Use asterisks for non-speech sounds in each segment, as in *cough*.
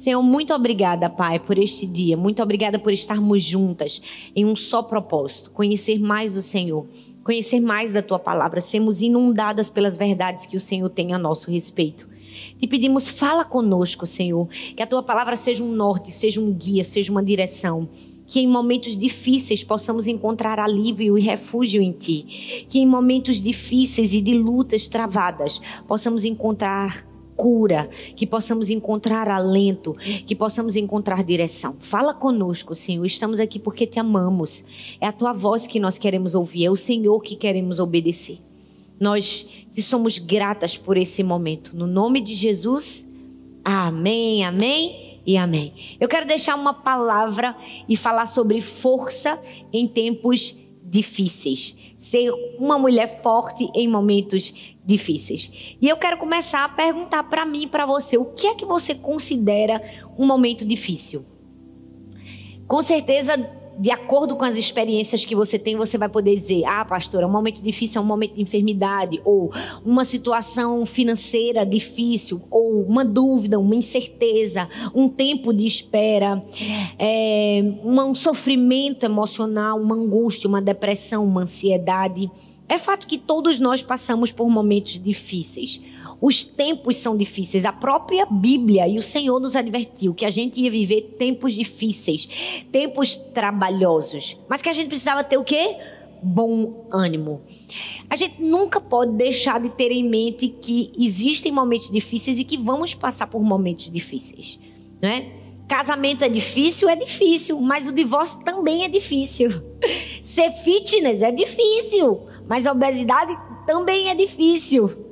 Senhor, muito obrigada, Pai, por este dia. Muito obrigada por estarmos juntas em um só propósito: conhecer mais o Senhor, conhecer mais da tua palavra, sermos inundadas pelas verdades que o Senhor tem a nosso respeito. Te pedimos, fala conosco, Senhor, que a tua palavra seja um norte, seja um guia, seja uma direção que em momentos difíceis possamos encontrar alívio e refúgio em Ti. Que em momentos difíceis e de lutas travadas possamos encontrar cura, que possamos encontrar alento, que possamos encontrar direção. Fala conosco, Senhor. Estamos aqui porque te amamos. É a tua voz que nós queremos ouvir, é o Senhor que queremos obedecer. Nós te somos gratas por esse momento. No nome de Jesus, amém, amém e amém. Eu quero deixar uma palavra e falar sobre força em tempos difíceis. Ser uma mulher forte em momentos difíceis. E eu quero começar a perguntar para mim e para você, o que é que você considera um momento difícil? Com certeza, de acordo com as experiências que você tem, você vai poder dizer: ah, pastora, um momento difícil é um momento de enfermidade, ou uma situação financeira difícil, ou uma dúvida, uma incerteza, um tempo de espera, é, um sofrimento emocional, uma angústia, uma depressão, uma ansiedade. É fato que todos nós passamos por momentos difíceis. Os tempos são difíceis. A própria Bíblia e o Senhor nos advertiu que a gente ia viver tempos difíceis, tempos trabalhosos, mas que a gente precisava ter o quê? Bom ânimo. A gente nunca pode deixar de ter em mente que existem momentos difíceis e que vamos passar por momentos difíceis, né? Casamento é difícil, é difícil, mas o divórcio também é difícil. *laughs* Ser fitness é difícil, mas a obesidade também é difícil.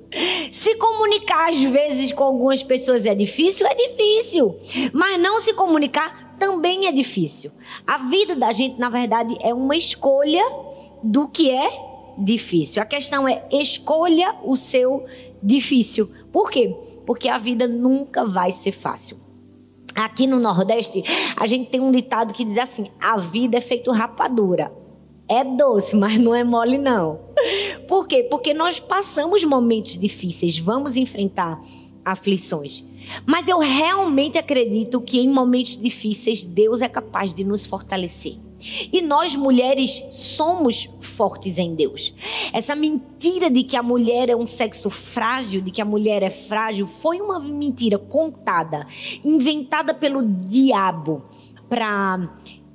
Se comunicar às vezes com algumas pessoas é difícil, é difícil. Mas não se comunicar também é difícil. A vida da gente, na verdade, é uma escolha do que é difícil. A questão é escolha o seu difícil. Por quê? Porque a vida nunca vai ser fácil. Aqui no Nordeste, a gente tem um ditado que diz assim: a vida é feito rapadura. É doce, mas não é mole, não. Por quê? Porque nós passamos momentos difíceis, vamos enfrentar aflições. Mas eu realmente acredito que em momentos difíceis Deus é capaz de nos fortalecer. E nós mulheres somos fortes em Deus. Essa mentira de que a mulher é um sexo frágil, de que a mulher é frágil, foi uma mentira contada, inventada pelo diabo para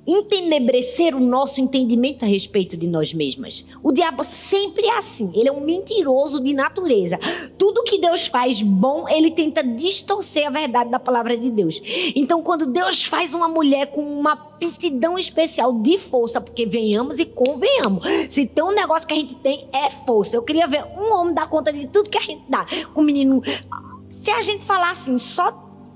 entenebrecer o nosso entendimento a respeito de nós mesmas. O diabo sempre é assim, ele é um mentiroso de natureza. Tudo que Deus faz bom, ele tenta distorcer a verdade da palavra de Deus. Então, quando Deus faz uma mulher com uma aptidão especial de força, porque venhamos e convenhamos, se tem um negócio que a gente tem é força. Eu queria ver um homem dar conta de tudo que a gente dá. Com o menino se a gente falar assim, só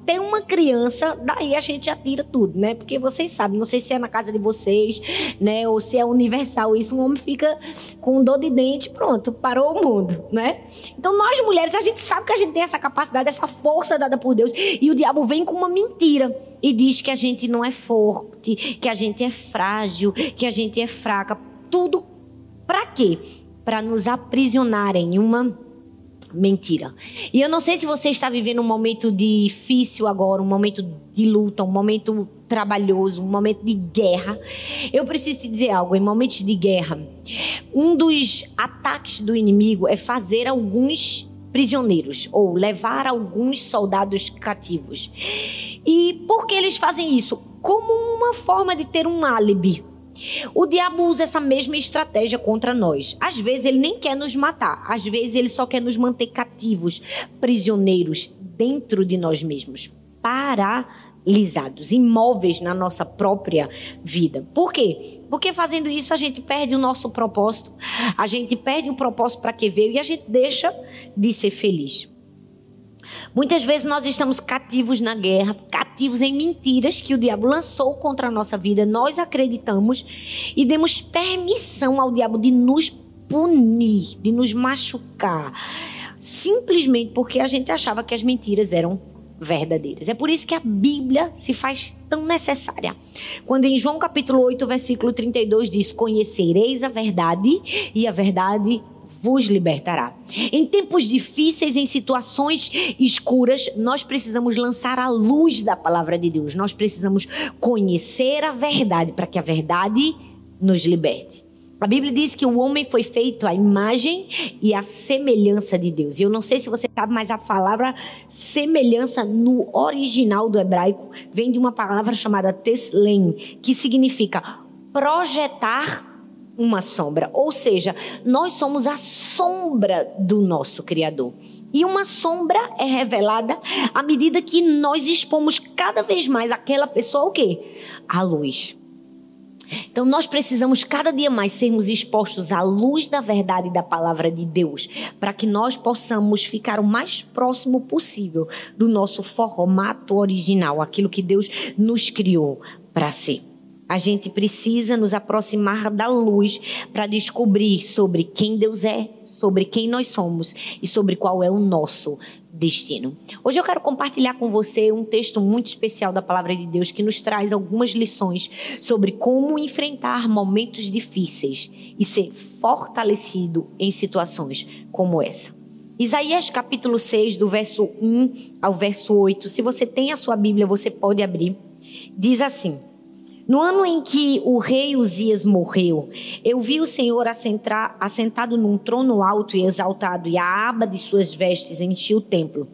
tem uma criança, daí a gente já tira tudo, né? Porque vocês sabem, não sei se é na casa de vocês, né? Ou se é universal isso, um homem fica com dor de dente, pronto, parou o mundo, né? Então nós mulheres, a gente sabe que a gente tem essa capacidade, essa força dada por Deus, e o diabo vem com uma mentira e diz que a gente não é forte, que a gente é frágil, que a gente é fraca. Tudo para quê? Para nos aprisionarem em uma mentira. E eu não sei se você está vivendo um momento difícil agora, um momento de luta, um momento trabalhoso, um momento de guerra. Eu preciso te dizer algo: em momentos de guerra, um dos ataques do inimigo é fazer alguns prisioneiros ou levar alguns soldados cativos. E por que eles fazem isso? Como uma forma de ter um álibi o diabo usa essa mesma estratégia contra nós. Às vezes ele nem quer nos matar, às vezes ele só quer nos manter cativos, prisioneiros dentro de nós mesmos, paralisados, imóveis na nossa própria vida. Por quê? Porque fazendo isso a gente perde o nosso propósito, a gente perde o propósito para que veio e a gente deixa de ser feliz. Muitas vezes nós estamos cativos na guerra, cativos em mentiras que o diabo lançou contra a nossa vida. Nós acreditamos e demos permissão ao diabo de nos punir, de nos machucar, simplesmente porque a gente achava que as mentiras eram verdadeiras. É por isso que a Bíblia se faz tão necessária. Quando em João capítulo 8, versículo 32 diz: "Conhecereis a verdade e a verdade vos libertará. Em tempos difíceis, em situações escuras, nós precisamos lançar a luz da palavra de Deus. Nós precisamos conhecer a verdade para que a verdade nos liberte. A Bíblia diz que o homem foi feito à imagem e à semelhança de Deus. E eu não sei se você sabe, mas a palavra semelhança no original do hebraico vem de uma palavra chamada teslen, que significa projetar uma sombra. Ou seja, nós somos a sombra do nosso Criador. E uma sombra é revelada à medida que nós expomos cada vez mais aquela pessoa o quê? A luz. Então nós precisamos cada dia mais sermos expostos à luz da verdade da palavra de Deus, para que nós possamos ficar o mais próximo possível do nosso formato original, aquilo que Deus nos criou para ser. A gente precisa nos aproximar da luz para descobrir sobre quem Deus é, sobre quem nós somos e sobre qual é o nosso destino. Hoje eu quero compartilhar com você um texto muito especial da palavra de Deus que nos traz algumas lições sobre como enfrentar momentos difíceis e ser fortalecido em situações como essa. Isaías capítulo 6, do verso 1 ao verso 8. Se você tem a sua Bíblia, você pode abrir. Diz assim: no ano em que o rei Uzias morreu, eu vi o Senhor assentar, assentado num trono alto e exaltado, e a aba de suas vestes enchia o templo.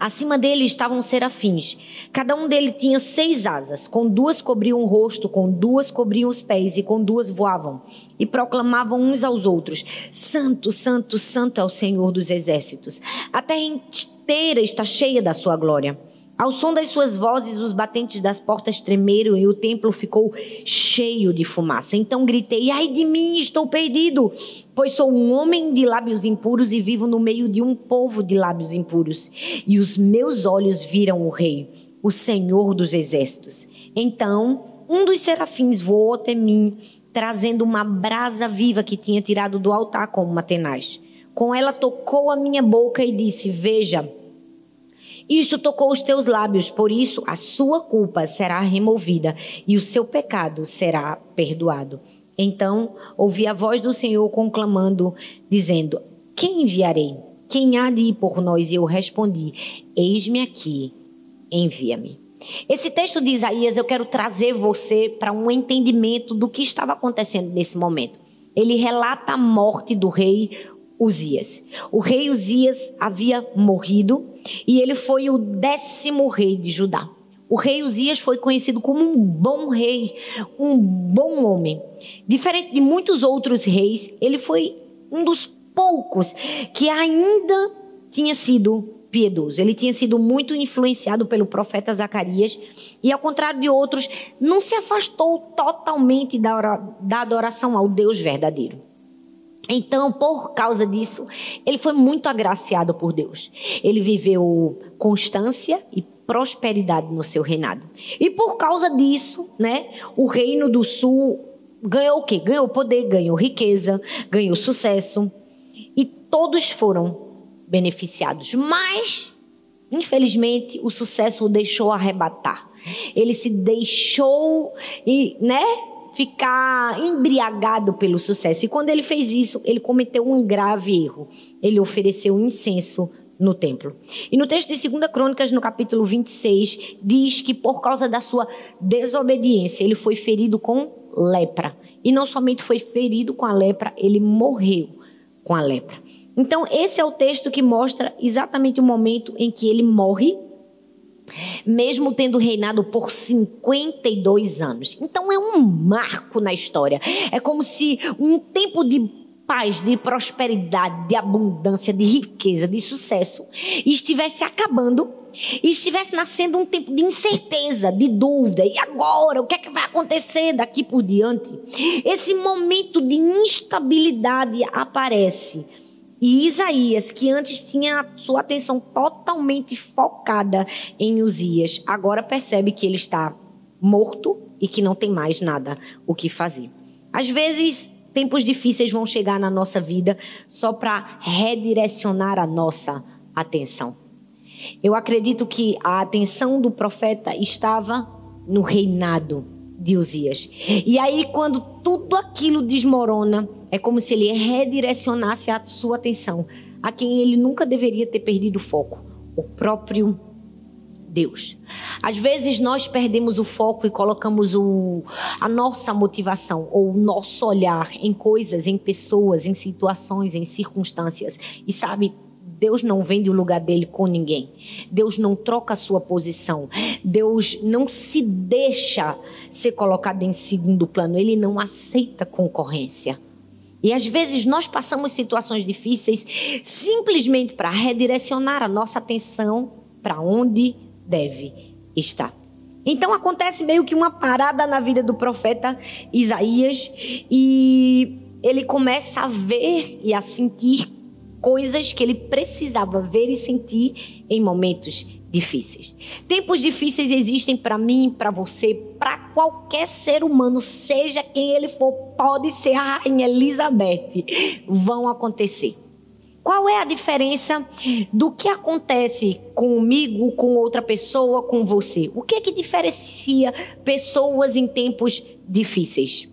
Acima dele estavam serafins. Cada um deles tinha seis asas. Com duas cobriam o rosto, com duas cobriam os pés, e com duas voavam. E proclamavam uns aos outros: Santo, Santo, Santo é o Senhor dos exércitos. A terra inteira está cheia da sua glória. Ao som das suas vozes, os batentes das portas tremeram e o templo ficou cheio de fumaça. Então gritei: Ai de mim, estou perdido, pois sou um homem de lábios impuros e vivo no meio de um povo de lábios impuros. E os meus olhos viram o Rei, o Senhor dos exércitos. Então um dos serafins voou até mim, trazendo uma brasa viva que tinha tirado do altar como uma tenaz. Com ela tocou a minha boca e disse: Veja isto tocou os teus lábios, por isso a sua culpa será removida e o seu pecado será perdoado. Então ouvi a voz do Senhor conclamando, dizendo: Quem enviarei? Quem há de ir por nós? E eu respondi: Eis-me aqui, envia-me. Esse texto de Isaías eu quero trazer você para um entendimento do que estava acontecendo nesse momento. Ele relata a morte do rei Uzias. O rei Uzias havia morrido e ele foi o décimo rei de Judá. O rei Uzias foi conhecido como um bom rei, um bom homem. Diferente de muitos outros reis, ele foi um dos poucos que ainda tinha sido piedoso. Ele tinha sido muito influenciado pelo profeta Zacarias e, ao contrário de outros, não se afastou totalmente da adoração ao Deus verdadeiro. Então, por causa disso, ele foi muito agraciado por Deus. Ele viveu constância e prosperidade no seu reinado. E por causa disso, né, o reino do sul ganhou o quê? Ganhou poder, ganhou riqueza, ganhou sucesso. E todos foram beneficiados. Mas, infelizmente, o sucesso o deixou arrebatar. Ele se deixou, e, né? Ficar embriagado pelo sucesso. E quando ele fez isso, ele cometeu um grave erro. Ele ofereceu incenso no templo. E no texto de 2 Crônicas, no capítulo 26, diz que por causa da sua desobediência, ele foi ferido com lepra. E não somente foi ferido com a lepra, ele morreu com a lepra. Então, esse é o texto que mostra exatamente o momento em que ele morre mesmo tendo reinado por 52 anos. Então é um marco na história. É como se um tempo de paz, de prosperidade, de abundância, de riqueza, de sucesso estivesse acabando e estivesse nascendo um tempo de incerteza, de dúvida. E agora? O que é que vai acontecer daqui por diante? Esse momento de instabilidade aparece e Isaías, que antes tinha sua atenção totalmente focada em Uzias, agora percebe que ele está morto e que não tem mais nada o que fazer. Às vezes, tempos difíceis vão chegar na nossa vida só para redirecionar a nossa atenção. Eu acredito que a atenção do profeta estava no reinado de Uzias. E aí, quando tudo aquilo desmorona, é como se ele redirecionasse a sua atenção a quem ele nunca deveria ter perdido o foco, o próprio Deus. Às vezes nós perdemos o foco e colocamos o, a nossa motivação ou o nosso olhar em coisas, em pessoas, em situações, em circunstâncias. E sabe, Deus não vende o lugar dele com ninguém. Deus não troca a sua posição. Deus não se deixa ser colocado em segundo plano. Ele não aceita concorrência. E às vezes nós passamos situações difíceis simplesmente para redirecionar a nossa atenção para onde deve estar. Então acontece meio que uma parada na vida do profeta Isaías e ele começa a ver e a sentir coisas que ele precisava ver e sentir em momentos difíceis. Tempos difíceis existem para mim, para você, para qualquer ser humano, seja quem ele for, pode ser a rainha Elizabeth, vão acontecer. Qual é a diferença do que acontece comigo, com outra pessoa, com você? O que é que diferencia pessoas em tempos difíceis?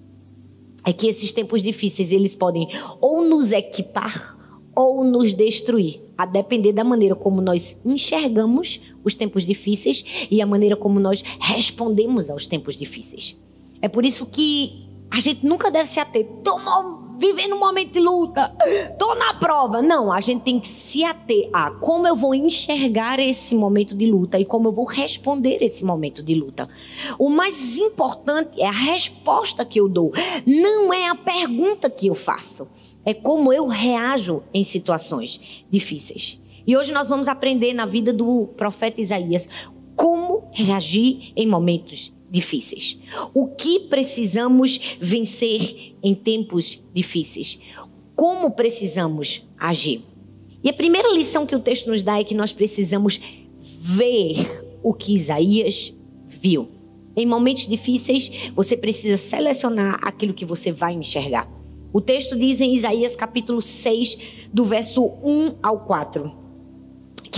É que esses tempos difíceis eles podem ou nos equipar ou nos destruir, a depender da maneira como nós enxergamos os tempos difíceis e a maneira como nós respondemos aos tempos difíceis. É por isso que a gente nunca deve se ater. Tomou vivendo um momento de luta, tô na prova. Não, a gente tem que se ater a como eu vou enxergar esse momento de luta e como eu vou responder esse momento de luta. O mais importante é a resposta que eu dou, não é a pergunta que eu faço. É como eu reajo em situações difíceis. E hoje nós vamos aprender na vida do profeta Isaías como reagir em momentos difíceis. O que precisamos vencer em tempos difíceis? Como precisamos agir? E a primeira lição que o texto nos dá é que nós precisamos ver o que Isaías viu. Em momentos difíceis, você precisa selecionar aquilo que você vai enxergar. O texto diz em Isaías capítulo 6, do verso 1 ao 4,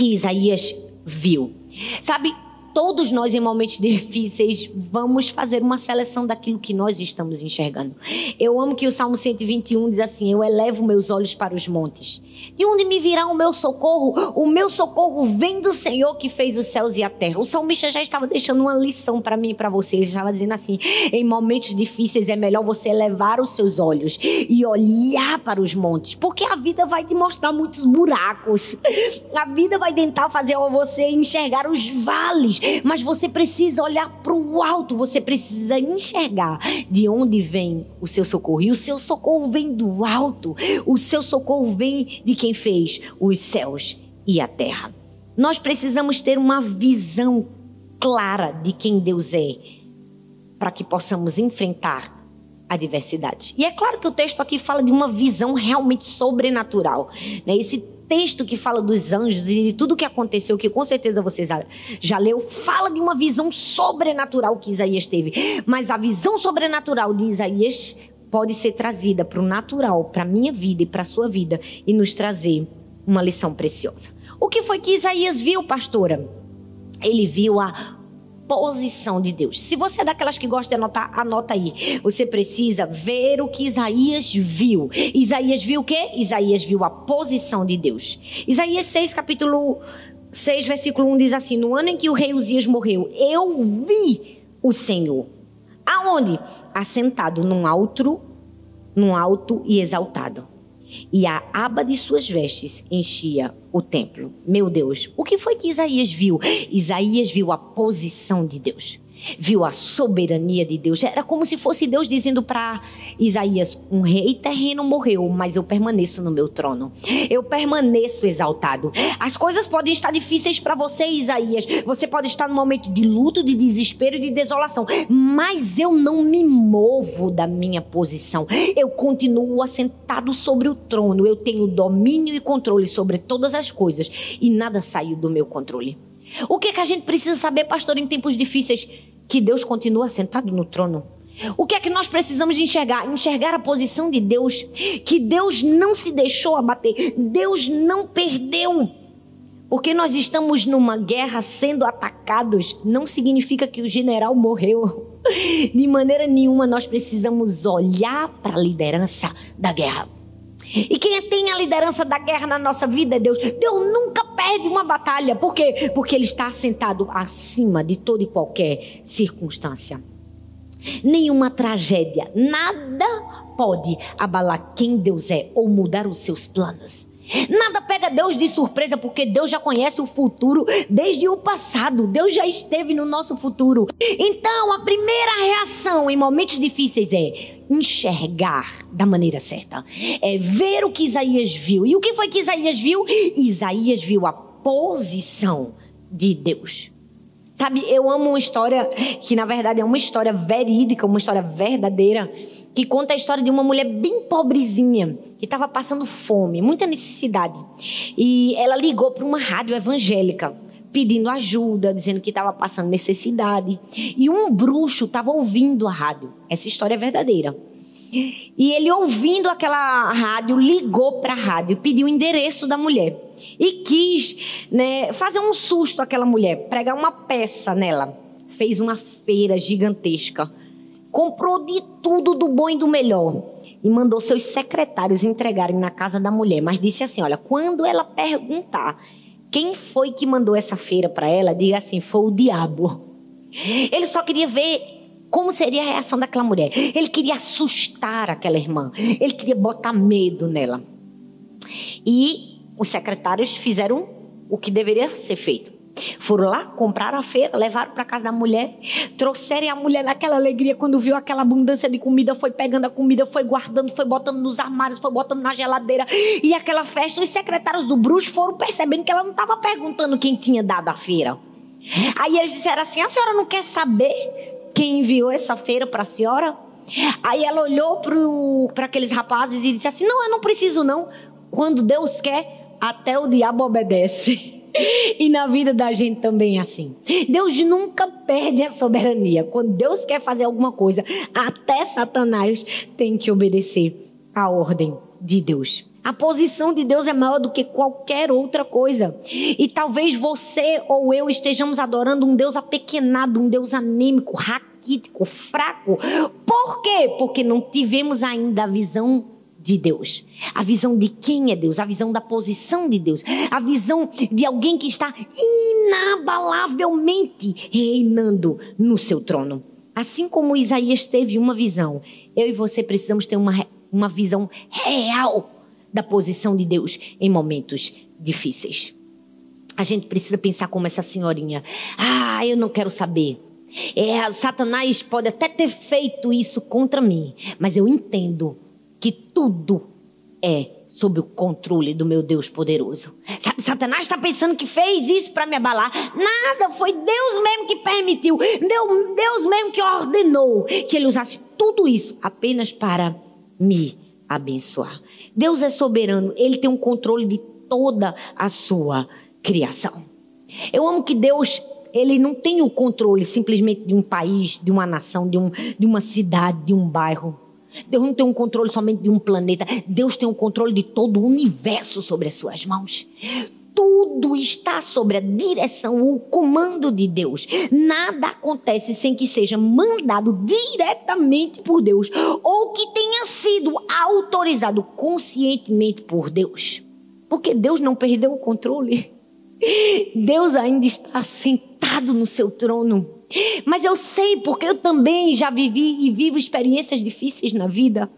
que Isaías viu. Sabe, todos nós, em momentos *laughs* difíceis, vamos fazer uma seleção daquilo que nós estamos enxergando. Eu amo que o Salmo 121 diz assim: Eu elevo meus olhos para os montes. De onde me virá o meu socorro? O meu socorro vem do Senhor que fez os céus e a terra. O salmista já estava deixando uma lição para mim e para você. Ele estava dizendo assim: em momentos difíceis é melhor você elevar os seus olhos e olhar para os montes, porque a vida vai te mostrar muitos buracos. A vida vai tentar fazer você enxergar os vales, mas você precisa olhar para o alto, você precisa enxergar de onde vem o seu socorro. E o seu socorro vem do alto, o seu socorro vem de quem fez os céus e a terra. Nós precisamos ter uma visão clara de quem Deus é para que possamos enfrentar adversidades. E é claro que o texto aqui fala de uma visão realmente sobrenatural. Né? Esse texto que fala dos anjos e de tudo que aconteceu, que com certeza vocês já leu, fala de uma visão sobrenatural que Isaías teve. Mas a visão sobrenatural de Isaías pode ser trazida para o natural, para a minha vida e para a sua vida e nos trazer uma lição preciosa. O que foi que Isaías viu, pastora? Ele viu a posição de Deus. Se você é daquelas que gosta de anotar, anota aí. Você precisa ver o que Isaías viu. Isaías viu o quê? Isaías viu a posição de Deus. Isaías 6, capítulo 6, versículo 1 diz assim: No ano em que o rei Uzias morreu, eu vi o Senhor Aonde? Assentado num alto, num alto e exaltado. E a aba de suas vestes enchia o templo. Meu Deus, o que foi que Isaías viu? Isaías viu a posição de Deus viu a soberania de Deus. Era como se fosse Deus dizendo para Isaías: Um rei terreno morreu, mas eu permaneço no meu trono. Eu permaneço exaltado. As coisas podem estar difíceis para você, Isaías. Você pode estar num momento de luto, de desespero e de desolação, mas eu não me movo da minha posição. Eu continuo assentado sobre o trono. Eu tenho domínio e controle sobre todas as coisas e nada saiu do meu controle. O que, é que a gente precisa saber, pastor, em tempos difíceis? Que Deus continua sentado no trono. O que é que nós precisamos enxergar? Enxergar a posição de Deus, que Deus não se deixou abater, Deus não perdeu. Porque nós estamos numa guerra sendo atacados, não significa que o general morreu. De maneira nenhuma nós precisamos olhar para a liderança da guerra. E quem tem a liderança da guerra na nossa vida é Deus. Deus nunca perde uma batalha. Por quê? Porque Ele está sentado acima de toda e qualquer circunstância. Nenhuma tragédia, nada pode abalar quem Deus é ou mudar os seus planos. Nada pega Deus de surpresa, porque Deus já conhece o futuro desde o passado. Deus já esteve no nosso futuro. Então, a primeira reação em momentos difíceis é enxergar da maneira certa. É ver o que Isaías viu. E o que foi que Isaías viu? Isaías viu a posição de Deus. Sabe, eu amo uma história que na verdade é uma história verídica, uma história verdadeira, que conta a história de uma mulher bem pobrezinha, que estava passando fome, muita necessidade. E ela ligou para uma rádio evangélica, pedindo ajuda, dizendo que estava passando necessidade. E um bruxo estava ouvindo a rádio. Essa história é verdadeira. E ele, ouvindo aquela rádio, ligou para a rádio, pediu o endereço da mulher. E quis né, fazer um susto àquela mulher, pregar uma peça nela. Fez uma feira gigantesca. Comprou de tudo do bom e do melhor. E mandou seus secretários entregarem na casa da mulher. Mas disse assim: olha, quando ela perguntar quem foi que mandou essa feira para ela, diga assim: foi o diabo. Ele só queria ver como seria a reação daquela mulher? Ele queria assustar aquela irmã. Ele queria botar medo nela. E os secretários fizeram o que deveria ser feito. Foram lá, compraram a feira, levaram para casa da mulher, trouxeram a mulher naquela alegria quando viu aquela abundância de comida, foi pegando a comida, foi guardando, foi botando nos armários, foi botando na geladeira. E aquela festa, os secretários do bruxo foram percebendo que ela não estava perguntando quem tinha dado a feira. Aí eles disseram assim: a senhora não quer saber quem enviou essa feira para a senhora? Aí ela olhou para aqueles rapazes e disse assim: Não, eu não preciso, não. Quando Deus quer, até o diabo obedece. *laughs* E na vida da gente também é assim. Deus nunca perde a soberania. Quando Deus quer fazer alguma coisa, até Satanás tem que obedecer à ordem de Deus. A posição de Deus é maior do que qualquer outra coisa. E talvez você ou eu estejamos adorando um Deus apequenado, um Deus anêmico, raquítico, fraco. Por quê? Porque não tivemos ainda a visão de Deus, a visão de quem é Deus, a visão da posição de Deus, a visão de alguém que está inabalavelmente reinando no seu trono. Assim como Isaías teve uma visão, eu e você precisamos ter uma, uma visão real da posição de Deus em momentos difíceis. A gente precisa pensar como essa senhorinha. Ah, eu não quero saber. É, Satanás pode até ter feito isso contra mim, mas eu entendo que tudo é sob o controle do meu Deus poderoso. Sabe, Satanás está pensando que fez isso para me abalar. Nada, foi Deus mesmo que permitiu. Deus, Deus mesmo que ordenou que ele usasse tudo isso apenas para me abençoar. Deus é soberano, ele tem um controle de toda a sua criação. Eu amo que Deus, ele não tem o controle simplesmente de um país, de uma nação, de, um, de uma cidade, de um bairro. Deus não tem um controle somente de um planeta. Deus tem o um controle de todo o universo sobre as suas mãos. Tudo está sobre a direção, o comando de Deus. Nada acontece sem que seja mandado diretamente por Deus ou que tenha sido autorizado conscientemente por Deus. Porque Deus não perdeu o controle. Deus ainda está sentado no seu trono. Mas eu sei porque eu também já vivi e vivo experiências difíceis na vida.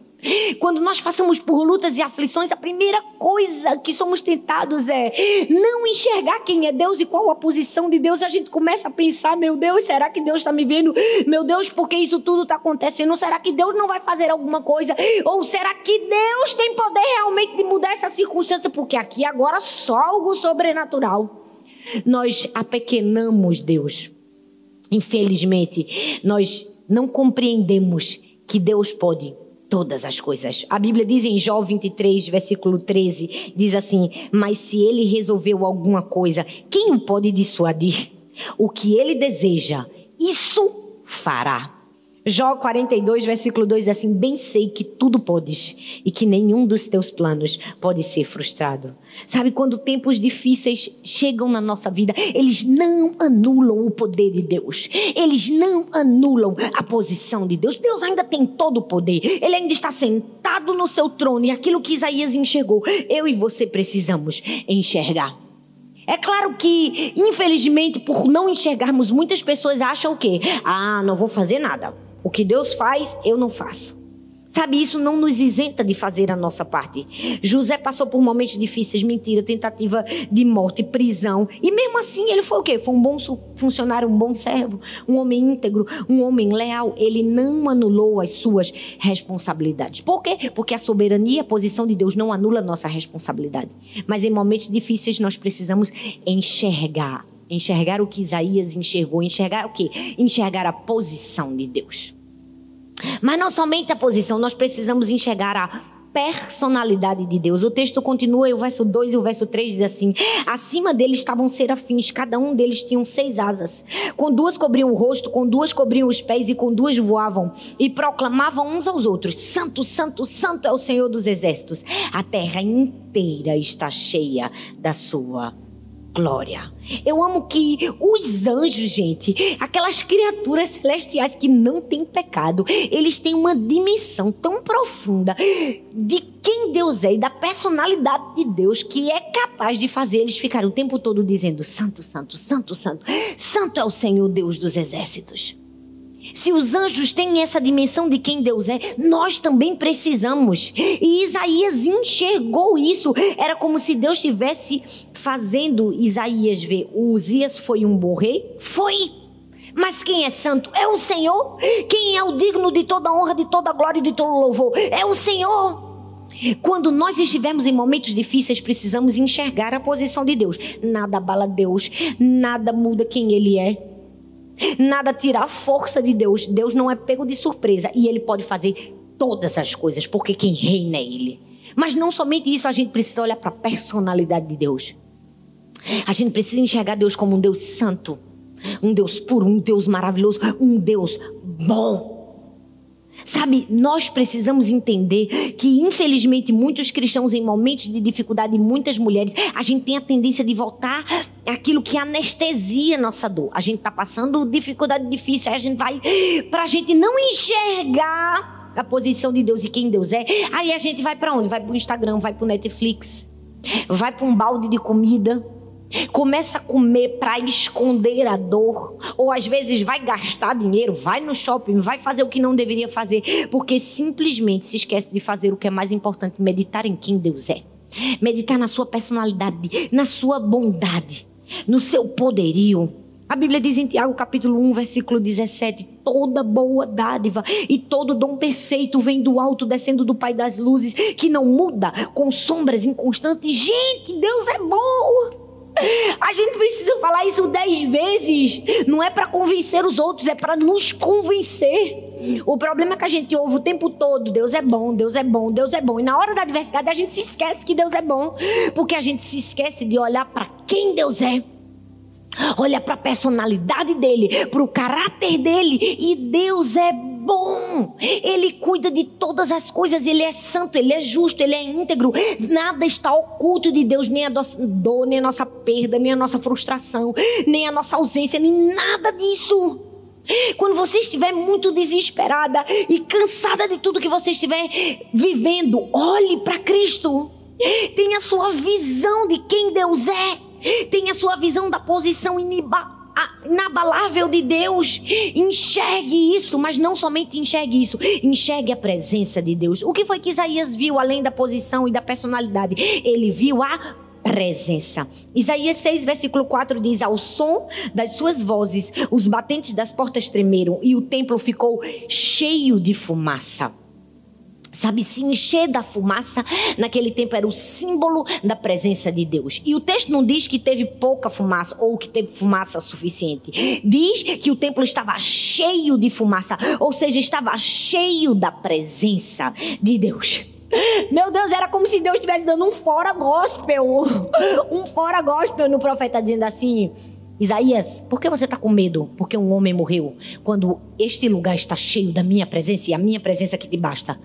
Quando nós passamos por lutas e aflições, a primeira coisa que somos tentados é não enxergar quem é Deus e qual a posição de Deus. A gente começa a pensar: meu Deus, será que Deus está me vendo? Meu Deus, por que isso tudo está acontecendo? Será que Deus não vai fazer alguma coisa? Ou será que Deus tem poder realmente de mudar essa circunstância? Porque aqui agora só algo sobrenatural. Nós apequenamos Deus. Infelizmente, nós não compreendemos que Deus pode todas as coisas. A Bíblia diz em Jó 23, versículo 13, diz assim: "Mas se ele resolveu alguma coisa, quem o pode dissuadir? O que ele deseja, isso fará." Jó 42, versículo 2 diz assim: Bem sei que tudo podes e que nenhum dos teus planos pode ser frustrado. Sabe, quando tempos difíceis chegam na nossa vida, eles não anulam o poder de Deus, eles não anulam a posição de Deus. Deus ainda tem todo o poder, ele ainda está sentado no seu trono e aquilo que Isaías enxergou, eu e você precisamos enxergar. É claro que, infelizmente, por não enxergarmos, muitas pessoas acham o quê? Ah, não vou fazer nada. O que Deus faz, eu não faço. Sabe, isso não nos isenta de fazer a nossa parte. José passou por momentos difíceis, mentira, tentativa de morte, prisão. E mesmo assim, ele foi o quê? Foi um bom funcionário, um bom servo, um homem íntegro, um homem leal. Ele não anulou as suas responsabilidades. Por quê? Porque a soberania, a posição de Deus não anula a nossa responsabilidade. Mas em momentos difíceis, nós precisamos enxergar enxergar o que Isaías enxergou, enxergar o quê? Enxergar a posição de Deus. Mas não somente a posição, nós precisamos enxergar a personalidade de Deus. O texto continua, e o verso 2 e o verso 3 diz assim: Acima deles estavam serafins, cada um deles tinha seis asas. Com duas cobriam o rosto, com duas cobriam os pés e com duas voavam. E proclamavam uns aos outros: Santo, Santo, Santo é o Senhor dos exércitos. A terra inteira está cheia da sua glória. Eu amo que os anjos, gente, aquelas criaturas celestiais que não têm pecado, eles têm uma dimensão tão profunda de quem Deus é e da personalidade de Deus que é capaz de fazer eles ficarem o tempo todo dizendo: Santo, Santo, Santo, Santo, Santo é o Senhor Deus dos exércitos. Se os anjos têm essa dimensão de quem Deus é, nós também precisamos. E Isaías enxergou isso. Era como se Deus estivesse fazendo Isaías ver: o Uzias foi um bom rei? Foi. Mas quem é santo? É o Senhor. Quem é o digno de toda honra, de toda glória e de todo louvor? É o Senhor. Quando nós estivermos em momentos difíceis, precisamos enxergar a posição de Deus. Nada abala Deus, nada muda quem Ele é. Nada tira a força de Deus. Deus não é pego de surpresa e ele pode fazer todas as coisas, porque quem reina é ele. Mas não somente isso, a gente precisa olhar para a personalidade de Deus. A gente precisa enxergar Deus como um Deus santo, um Deus puro, um Deus maravilhoso, um Deus bom. Sabe, nós precisamos entender que, infelizmente, muitos cristãos, em momentos de dificuldade, muitas mulheres, a gente tem a tendência de voltar àquilo que anestesia nossa dor. A gente está passando dificuldade difícil, aí a gente vai, para a gente não enxergar a posição de Deus e quem Deus é, aí a gente vai para onde? Vai para o Instagram, vai para o Netflix, vai para um balde de comida Começa a comer para esconder a dor, ou às vezes vai gastar dinheiro, vai no shopping, vai fazer o que não deveria fazer, porque simplesmente se esquece de fazer o que é mais importante, meditar em quem Deus é. Meditar na sua personalidade, na sua bondade, no seu poderio. A Bíblia diz em Tiago capítulo 1, versículo 17: toda boa dádiva e todo dom perfeito vem do alto, descendo do Pai das luzes, que não muda com sombras inconstantes. Gente, Deus é bom! A gente precisa falar isso dez vezes. Não é para convencer os outros, é para nos convencer. O problema é que a gente ouve o tempo todo: Deus é bom, Deus é bom, Deus é bom. E na hora da adversidade a gente se esquece que Deus é bom. Porque a gente se esquece de olhar para quem Deus é. Olha para a personalidade dele, para o caráter dele. E Deus é bom bom. Ele cuida de todas as coisas. Ele é santo, ele é justo, ele é íntegro. Nada está oculto de Deus, nem a dor, nem a nossa perda, nem a nossa frustração, nem a nossa ausência, nem nada disso. Quando você estiver muito desesperada e cansada de tudo que você estiver vivendo, olhe para Cristo. Tenha sua visão de quem Deus é. Tenha sua visão da posição iniba inabalável de Deus. Enxergue isso, mas não somente enxergue isso, enxergue a presença de Deus. O que foi que Isaías viu além da posição e da personalidade? Ele viu a presença. Isaías 6, versículo 4 diz: Ao som das suas vozes, os batentes das portas tremeram e o templo ficou cheio de fumaça. Sabe, se encher da fumaça, naquele tempo era o símbolo da presença de Deus. E o texto não diz que teve pouca fumaça ou que teve fumaça suficiente. Diz que o templo estava cheio de fumaça, ou seja, estava cheio da presença de Deus. Meu Deus, era como se Deus estivesse dando um fora gospel. *laughs* Um fora gospel no profeta, dizendo assim: Isaías, por que você está com medo? Porque um homem morreu. Quando este lugar está cheio da minha presença e a minha presença que te basta.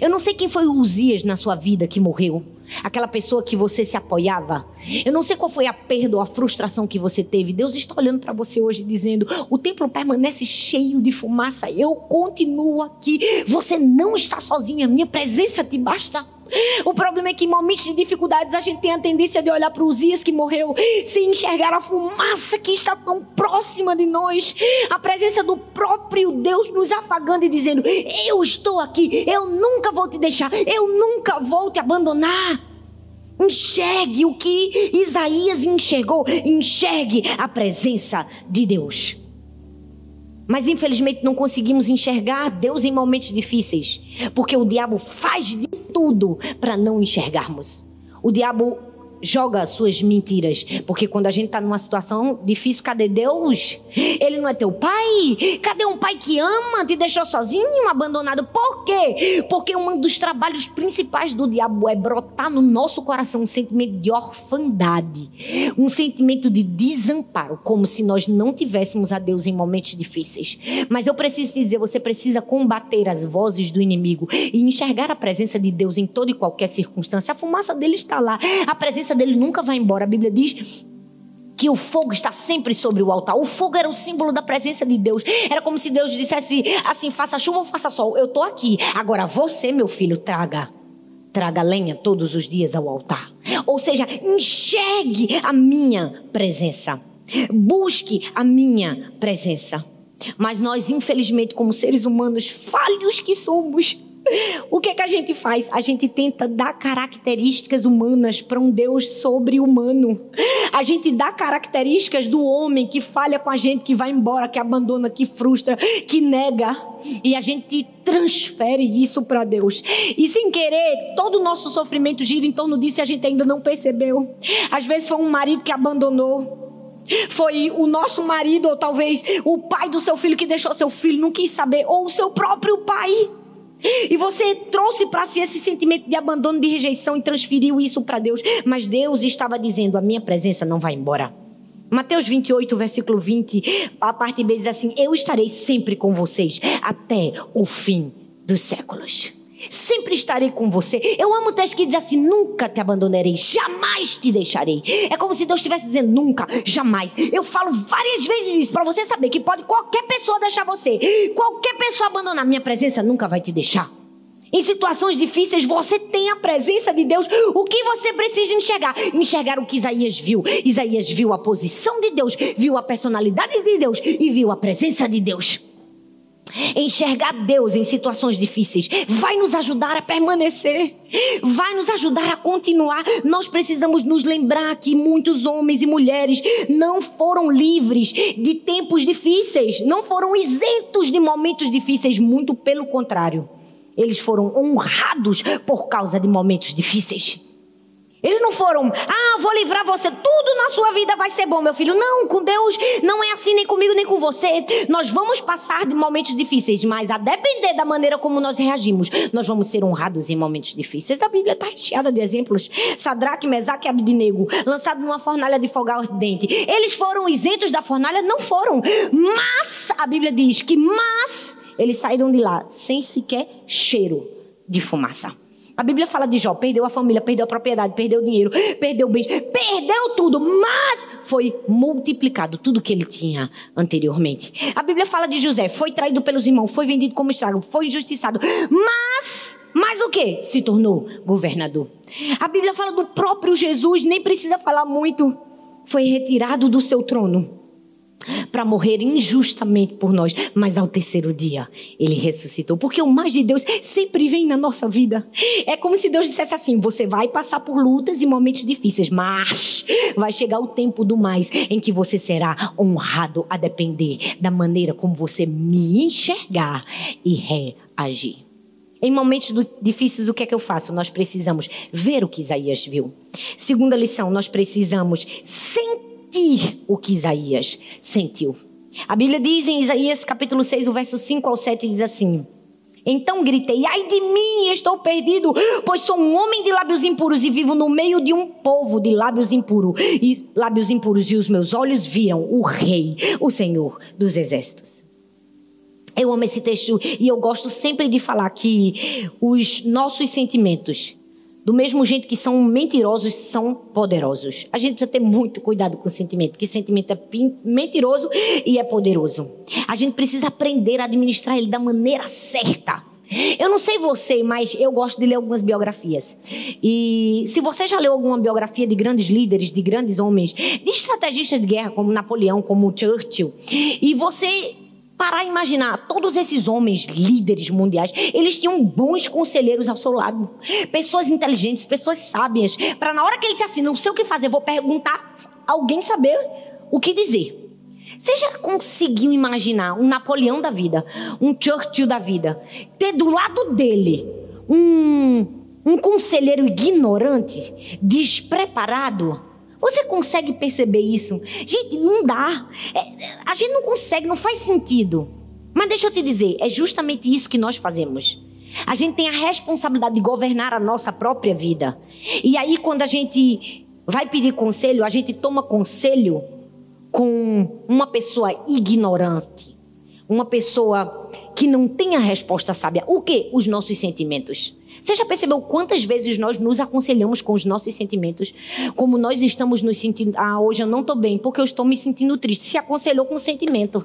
Eu não sei quem foi o Uzias na sua vida que morreu. Aquela pessoa que você se apoiava. Eu não sei qual foi a perda ou a frustração que você teve. Deus está olhando para você hoje dizendo: o templo permanece cheio de fumaça. Eu continuo aqui. Você não está sozinha. Minha presença te basta. O problema é que em momentos de dificuldades a gente tem a tendência de olhar para os dias que morreu sem enxergar a fumaça que está tão próxima de nós. A presença do próprio Deus nos afagando e dizendo: Eu estou aqui, eu nunca vou te deixar, eu nunca vou te abandonar. Enxergue o que Isaías enxergou, enxergue a presença de Deus. Mas infelizmente não conseguimos enxergar Deus em momentos difíceis, porque o diabo faz de tudo para não enxergarmos. O diabo joga suas mentiras. Porque quando a gente está numa situação difícil, cadê Deus? Ele não é teu pai? Cadê um pai que ama, te deixou sozinho, abandonado? Por quê? Porque um dos trabalhos principais do diabo é brotar no nosso coração um sentimento de orfandade, um sentimento de desamparo, como se nós não tivéssemos a Deus em momentos difíceis. Mas eu preciso te dizer, você precisa combater as vozes do inimigo e enxergar a presença de Deus em toda e qualquer circunstância. A fumaça dele está lá, a presença presença dele nunca vai embora. A Bíblia diz que o fogo está sempre sobre o altar. O fogo era o símbolo da presença de Deus. Era como se Deus dissesse assim: faça chuva ou faça sol, eu estou aqui. Agora você, meu filho, traga. Traga lenha todos os dias ao altar. Ou seja, enxergue a minha presença. Busque a minha presença. Mas nós, infelizmente, como seres humanos falhos que somos, o que, é que a gente faz? A gente tenta dar características humanas para um Deus sobre-humano. A gente dá características do homem que falha com a gente, que vai embora, que abandona, que frustra, que nega. E a gente transfere isso para Deus. E sem querer, todo o nosso sofrimento gira em torno disso e a gente ainda não percebeu. Às vezes foi um marido que abandonou. Foi o nosso marido, ou talvez o pai do seu filho que deixou seu filho, não quis saber, ou o seu próprio pai. E você trouxe para si esse sentimento de abandono, de rejeição e transferiu isso para Deus. Mas Deus estava dizendo: a minha presença não vai embora. Mateus 28, versículo 20, a parte B diz assim: Eu estarei sempre com vocês até o fim dos séculos. Sempre estarei com você. Eu amo o texto que diz assim: nunca te abandonarei, jamais te deixarei. É como se Deus estivesse dizendo: nunca, jamais. Eu falo várias vezes isso para você saber que pode qualquer pessoa deixar você, qualquer pessoa abandonar minha presença, nunca vai te deixar. Em situações difíceis, você tem a presença de Deus. O que você precisa enxergar? Enxergar o que Isaías viu. Isaías viu a posição de Deus, viu a personalidade de Deus e viu a presença de Deus. Enxergar Deus em situações difíceis vai nos ajudar a permanecer, vai nos ajudar a continuar. Nós precisamos nos lembrar que muitos homens e mulheres não foram livres de tempos difíceis, não foram isentos de momentos difíceis, muito pelo contrário. Eles foram honrados por causa de momentos difíceis. Eles não foram, ah, vou livrar você, tudo na sua vida vai ser bom, meu filho. Não, com Deus não é assim, nem comigo, nem com você. Nós vamos passar de momentos difíceis, mas a depender da maneira como nós reagimos, nós vamos ser honrados em momentos difíceis. A Bíblia está recheada de exemplos. Sadraque, Mesaque e Abdinego, lançado numa fornalha de fogo ardente. Eles foram isentos da fornalha? Não foram. Mas, a Bíblia diz que, mas, eles saíram de lá sem sequer cheiro de fumaça. A Bíblia fala de Jó, perdeu a família, perdeu a propriedade, perdeu o dinheiro, perdeu o bem, perdeu tudo, mas foi multiplicado tudo que ele tinha anteriormente. A Bíblia fala de José, foi traído pelos irmãos, foi vendido como estrago, foi injustiçado, mas, mas o que? Se tornou governador. A Bíblia fala do próprio Jesus, nem precisa falar muito, foi retirado do seu trono para morrer injustamente por nós, mas ao terceiro dia ele ressuscitou, porque o mais de Deus sempre vem na nossa vida. É como se Deus dissesse assim: você vai passar por lutas e momentos difíceis, mas vai chegar o tempo do mais em que você será honrado a depender da maneira como você me enxergar e reagir. Em momentos difíceis, o que é que eu faço? Nós precisamos ver o que Isaías viu. Segunda lição, nós precisamos sentir sentir o que Isaías sentiu. A Bíblia diz em Isaías capítulo 6, o verso 5 ao 7, diz assim: Então gritei: Ai de mim, estou perdido, pois sou um homem de lábios impuros e vivo no meio de um povo de lábios impuros. E lábios impuros e os meus olhos viram o rei, o Senhor dos exércitos. Eu amo esse texto e eu gosto sempre de falar que os nossos sentimentos do mesmo jeito que são mentirosos, são poderosos. A gente precisa ter muito cuidado com o sentimento, que sentimento é mentiroso e é poderoso. A gente precisa aprender a administrar ele da maneira certa. Eu não sei você, mas eu gosto de ler algumas biografias. E se você já leu alguma biografia de grandes líderes, de grandes homens, de estrategistas de guerra como Napoleão, como Churchill, e você parar e imaginar, todos esses homens líderes mundiais, eles tinham bons conselheiros ao seu lado, pessoas inteligentes, pessoas sábias, para na hora que ele disse assim, não sei o que fazer, vou perguntar, alguém saber o que dizer. Você já conseguiu imaginar um Napoleão da vida, um Churchill da vida, ter do lado dele um, um conselheiro ignorante, despreparado? Você consegue perceber isso? Gente, não dá. É, a gente não consegue, não faz sentido. Mas deixa eu te dizer, é justamente isso que nós fazemos. A gente tem a responsabilidade de governar a nossa própria vida. E aí, quando a gente vai pedir conselho, a gente toma conselho com uma pessoa ignorante, uma pessoa que não tem a resposta sábia. O que? Os nossos sentimentos. Você já percebeu quantas vezes nós nos aconselhamos com os nossos sentimentos? Como nós estamos nos sentindo. Ah, hoje eu não estou bem porque eu estou me sentindo triste. Se aconselhou com sentimento.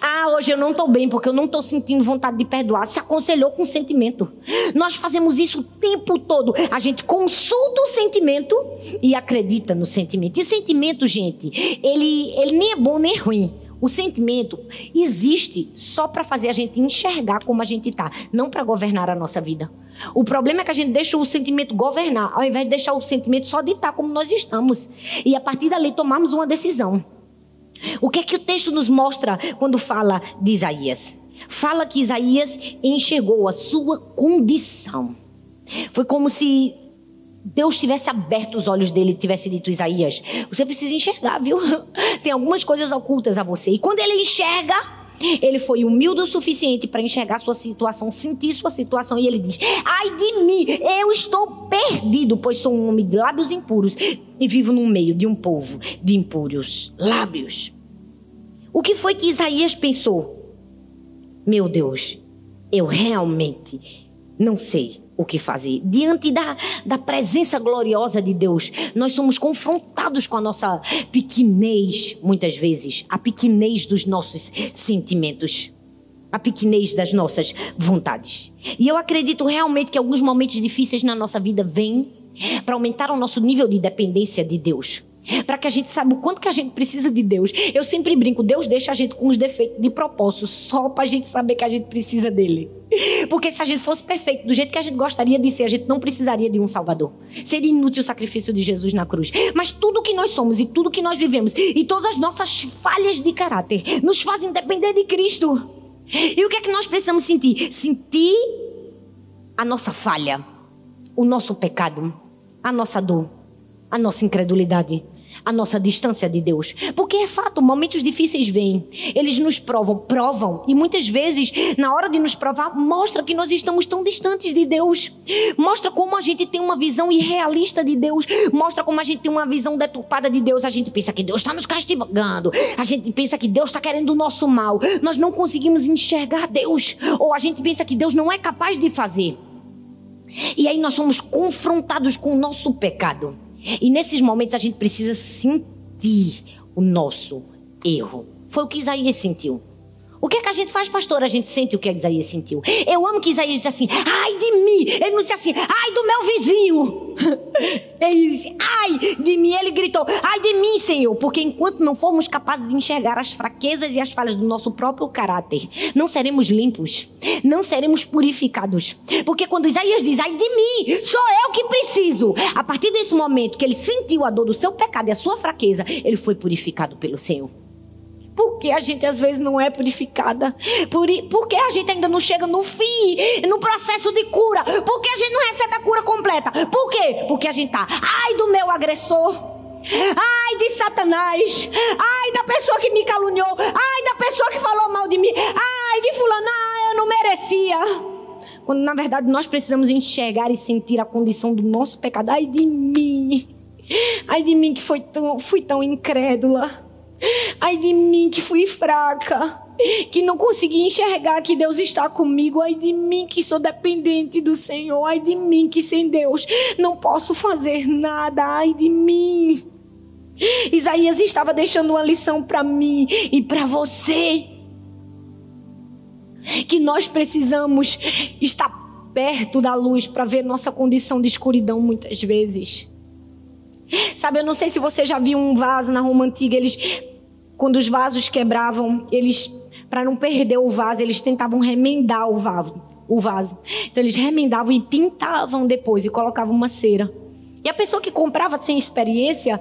Ah, hoje eu não estou bem porque eu não estou sentindo vontade de perdoar. Se aconselhou com sentimento. Nós fazemos isso o tempo todo. A gente consulta o sentimento e acredita no sentimento. E sentimento, gente, ele, ele nem é bom nem ruim. O sentimento existe só para fazer a gente enxergar como a gente está, não para governar a nossa vida. O problema é que a gente deixa o sentimento governar, ao invés de deixar o sentimento só ditar como nós estamos. E a partir dali tomarmos uma decisão. O que é que o texto nos mostra quando fala de Isaías? Fala que Isaías enxergou a sua condição. Foi como se Deus tivesse aberto os olhos dele e tivesse dito Isaías, você precisa enxergar, viu? *laughs* Tem algumas coisas ocultas a você. E quando ele enxerga, ele foi humilde o suficiente para enxergar sua situação, sentir sua situação e ele diz: "Ai de mim, eu estou perdido, pois sou um homem de lábios impuros e vivo no meio de um povo de impuros lábios." O que foi que Isaías pensou? Meu Deus, eu realmente não sei o que fazer. Diante da, da presença gloriosa de Deus, nós somos confrontados com a nossa pequenez, muitas vezes, a pequenez dos nossos sentimentos, a pequenez das nossas vontades. E eu acredito realmente que alguns momentos difíceis na nossa vida vêm para aumentar o nosso nível de dependência de Deus para que a gente saiba o quanto que a gente precisa de Deus. Eu sempre brinco, Deus deixa a gente com os defeitos de propósito, só para a gente saber que a gente precisa dele. Porque se a gente fosse perfeito do jeito que a gente gostaria de ser, a gente não precisaria de um Salvador. Seria inútil o sacrifício de Jesus na cruz. Mas tudo que nós somos e tudo que nós vivemos e todas as nossas falhas de caráter nos fazem depender de Cristo. E o que é que nós precisamos sentir? Sentir a nossa falha, o nosso pecado, a nossa dor, a nossa incredulidade a nossa distância de Deus. Porque é fato, momentos difíceis vêm. Eles nos provam, provam. E muitas vezes, na hora de nos provar, mostra que nós estamos tão distantes de Deus. Mostra como a gente tem uma visão irrealista de Deus. Mostra como a gente tem uma visão deturpada de Deus. A gente pensa que Deus está nos castigando. A gente pensa que Deus está querendo o nosso mal. Nós não conseguimos enxergar Deus. Ou a gente pensa que Deus não é capaz de fazer. E aí nós somos confrontados com o nosso pecado. E nesses momentos a gente precisa sentir o nosso erro. Foi o que Isaías sentiu. O que é que a gente faz, pastor? A gente sente o que Isaías sentiu. Eu amo que Isaías disse assim: ai de mim. Ele não disse assim: ai do meu vizinho. *laughs* Ele disse: ai de mim. Ele gritou: ai de mim, Senhor. Porque enquanto não formos capazes de enxergar as fraquezas e as falhas do nosso próprio caráter, não seremos limpos, não seremos purificados. Porque quando Isaías diz: ai de mim, sou eu que preciso. A partir desse momento que ele sentiu a dor do seu pecado e a sua fraqueza, ele foi purificado pelo Senhor. Por que a gente às vezes não é purificada? Por, por que a gente ainda não chega no fim, no processo de cura? Por que a gente não recebe a cura completa? Por quê? Porque a gente tá, ai do meu agressor. Ai de Satanás. Ai da pessoa que me caluniou. Ai da pessoa que falou mal de mim. Ai de fulano, ah, eu não merecia. quando na verdade nós precisamos enxergar e sentir a condição do nosso pecado. Ai de mim! Ai de mim que foi tão, fui tão incrédula. Ai de mim que fui fraca. Que não consegui enxergar que Deus está comigo. Ai de mim que sou dependente do Senhor. Ai de mim que sem Deus não posso fazer nada. Ai de mim. Isaías estava deixando uma lição para mim e para você. Que nós precisamos estar perto da luz para ver nossa condição de escuridão muitas vezes. Sabe, eu não sei se você já viu um vaso na Roma antiga, eles quando os vasos quebravam, eles para não perder o vaso, eles tentavam remendar o vaso, o vaso. Então eles remendavam e pintavam depois e colocavam uma cera. E a pessoa que comprava sem experiência,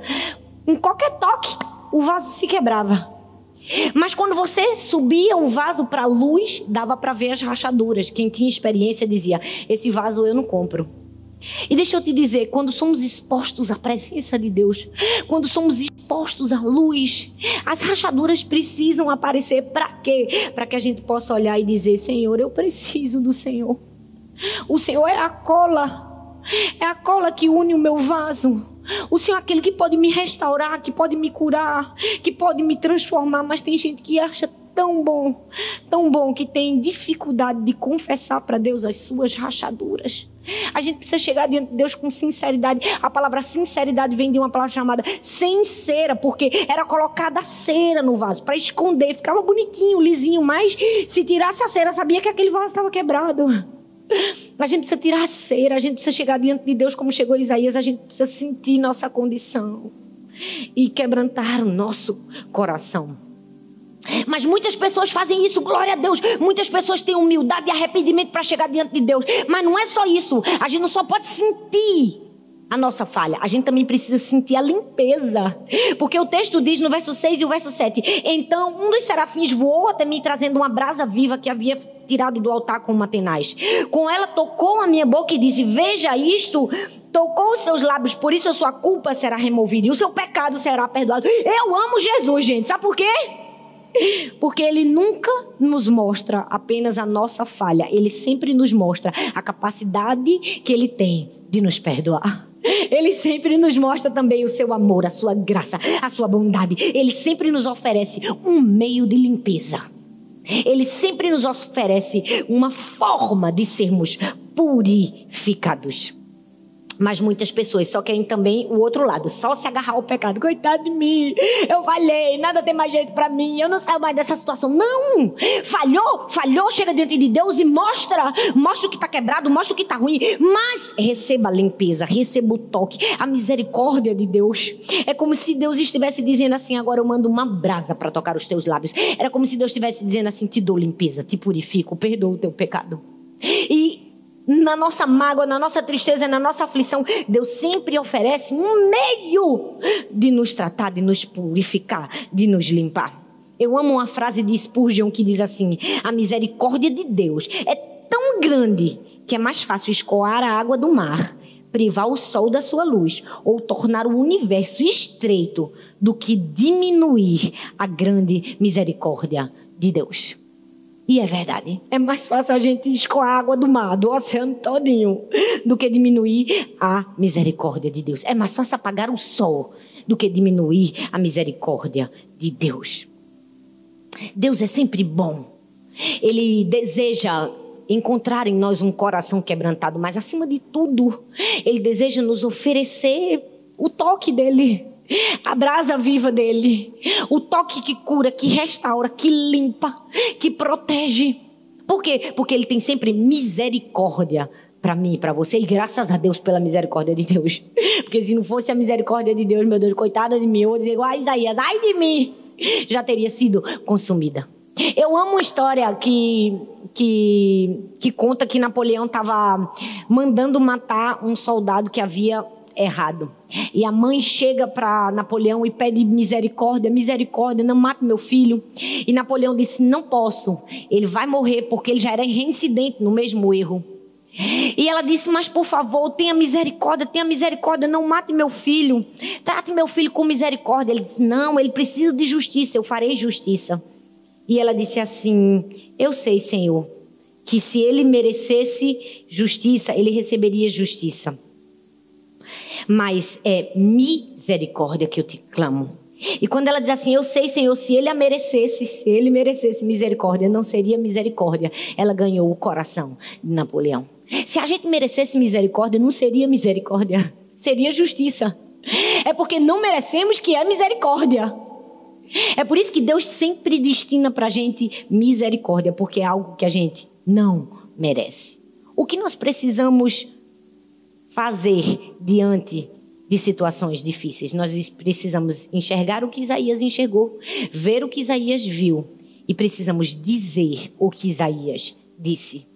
em qualquer toque, o vaso se quebrava. Mas quando você subia o vaso para a luz, dava para ver as rachaduras. Quem tinha experiência dizia: Esse vaso eu não compro. E deixa eu te dizer, quando somos expostos à presença de Deus, quando somos expostos à luz, as rachaduras precisam aparecer para quê? Para que a gente possa olhar e dizer: Senhor, eu preciso do Senhor. O Senhor é a cola, é a cola que une o meu vaso. O Senhor é aquele que pode me restaurar, que pode me curar, que pode me transformar, mas tem gente que acha tão bom, tão bom que tem dificuldade de confessar para Deus as suas rachaduras. A gente precisa chegar diante de Deus com sinceridade. A palavra sinceridade vem de uma palavra chamada sem cera, porque era colocada cera no vaso para esconder, ficava bonitinho, lisinho, mas se tirasse a cera, sabia que aquele vaso estava quebrado. A gente precisa tirar a cera, a gente precisa chegar diante de Deus como chegou Isaías, a gente precisa sentir nossa condição e quebrantar o nosso coração. Mas muitas pessoas fazem isso, glória a Deus. Muitas pessoas têm humildade e arrependimento para chegar diante de Deus. Mas não é só isso. A gente não só pode sentir a nossa falha, a gente também precisa sentir a limpeza. Porque o texto diz no verso 6 e o verso 7: Então um dos serafins voou até mim, trazendo uma brasa viva que havia tirado do altar com uma tenaz. Com ela tocou a minha boca e disse: Veja isto. Tocou os seus lábios, por isso a sua culpa será removida e o seu pecado será perdoado. Eu amo Jesus, gente. Sabe por quê? Porque ele nunca nos mostra apenas a nossa falha, ele sempre nos mostra a capacidade que ele tem de nos perdoar. Ele sempre nos mostra também o seu amor, a sua graça, a sua bondade. Ele sempre nos oferece um meio de limpeza. Ele sempre nos oferece uma forma de sermos purificados. Mas muitas pessoas só querem também o outro lado, só se agarrar ao pecado. Coitado de mim, eu falhei, nada tem mais jeito para mim, eu não saio mais dessa situação. Não! Falhou, falhou, chega diante de Deus e mostra, mostra o que está quebrado, mostra o que está ruim, mas receba a limpeza, receba o toque, a misericórdia de Deus. É como se Deus estivesse dizendo assim: agora eu mando uma brasa para tocar os teus lábios. Era como se Deus estivesse dizendo assim: te dou limpeza, te purifico, perdoo o teu pecado. Na nossa mágoa, na nossa tristeza, na nossa aflição, Deus sempre oferece um meio de nos tratar, de nos purificar, de nos limpar. Eu amo uma frase de Spurgeon que diz assim: A misericórdia de Deus é tão grande que é mais fácil escoar a água do mar, privar o sol da sua luz ou tornar o universo estreito do que diminuir a grande misericórdia de Deus. E é verdade. É mais fácil a gente escoar a água do mar, do oceano todinho, do que diminuir a misericórdia de Deus. É mais fácil apagar o sol do que diminuir a misericórdia de Deus. Deus é sempre bom. Ele deseja encontrar em nós um coração quebrantado, mas acima de tudo, ele deseja nos oferecer o toque dele a brasa viva dele, o toque que cura, que restaura, que limpa, que protege. Por quê? Porque ele tem sempre misericórdia para mim para você, e graças a Deus pela misericórdia de Deus. *laughs* Porque se não fosse a misericórdia de Deus, meu Deus, coitada de mim, eu vou dizer igual a Isaías, ai de mim, *laughs* já teria sido consumida. Eu amo uma história que, que, que conta que Napoleão estava mandando matar um soldado que havia errado. E a mãe chega para Napoleão e pede misericórdia, misericórdia, não mate meu filho. E Napoleão disse: Não posso, ele vai morrer porque ele já era reincidente no mesmo erro. E ela disse: Mas por favor, tenha misericórdia, tenha misericórdia, não mate meu filho, trate meu filho com misericórdia. Ele disse: Não, ele precisa de justiça, eu farei justiça. E ela disse assim: Eu sei, Senhor, que se ele merecesse justiça, ele receberia justiça. Mas é misericórdia que eu te clamo. E quando ela diz assim, eu sei, Senhor, se ele a merecesse, se ele merecesse misericórdia, não seria misericórdia. Ela ganhou o coração de Napoleão. Se a gente merecesse misericórdia, não seria misericórdia, *laughs* seria justiça. É porque não merecemos que é misericórdia. É por isso que Deus sempre destina para a gente misericórdia, porque é algo que a gente não merece. O que nós precisamos fazer diante de situações difíceis? Nós precisamos enxergar o que Isaías enxergou, ver o que Isaías viu e precisamos dizer o que Isaías disse.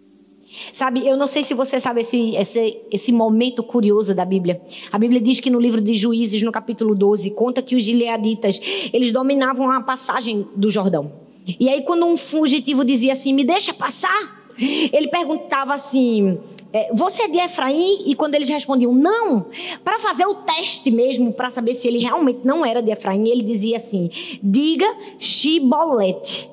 Sabe, eu não sei se você sabe esse, esse, esse momento curioso da Bíblia. A Bíblia diz que no livro de Juízes, no capítulo 12, conta que os gileaditas, eles dominavam a passagem do Jordão. E aí quando um fugitivo dizia assim, me deixa passar, ele perguntava assim, é, você é de Efraim? E quando eles respondiam não, para fazer o teste mesmo, para saber se ele realmente não era de Efraim, ele dizia assim, diga Shibolete.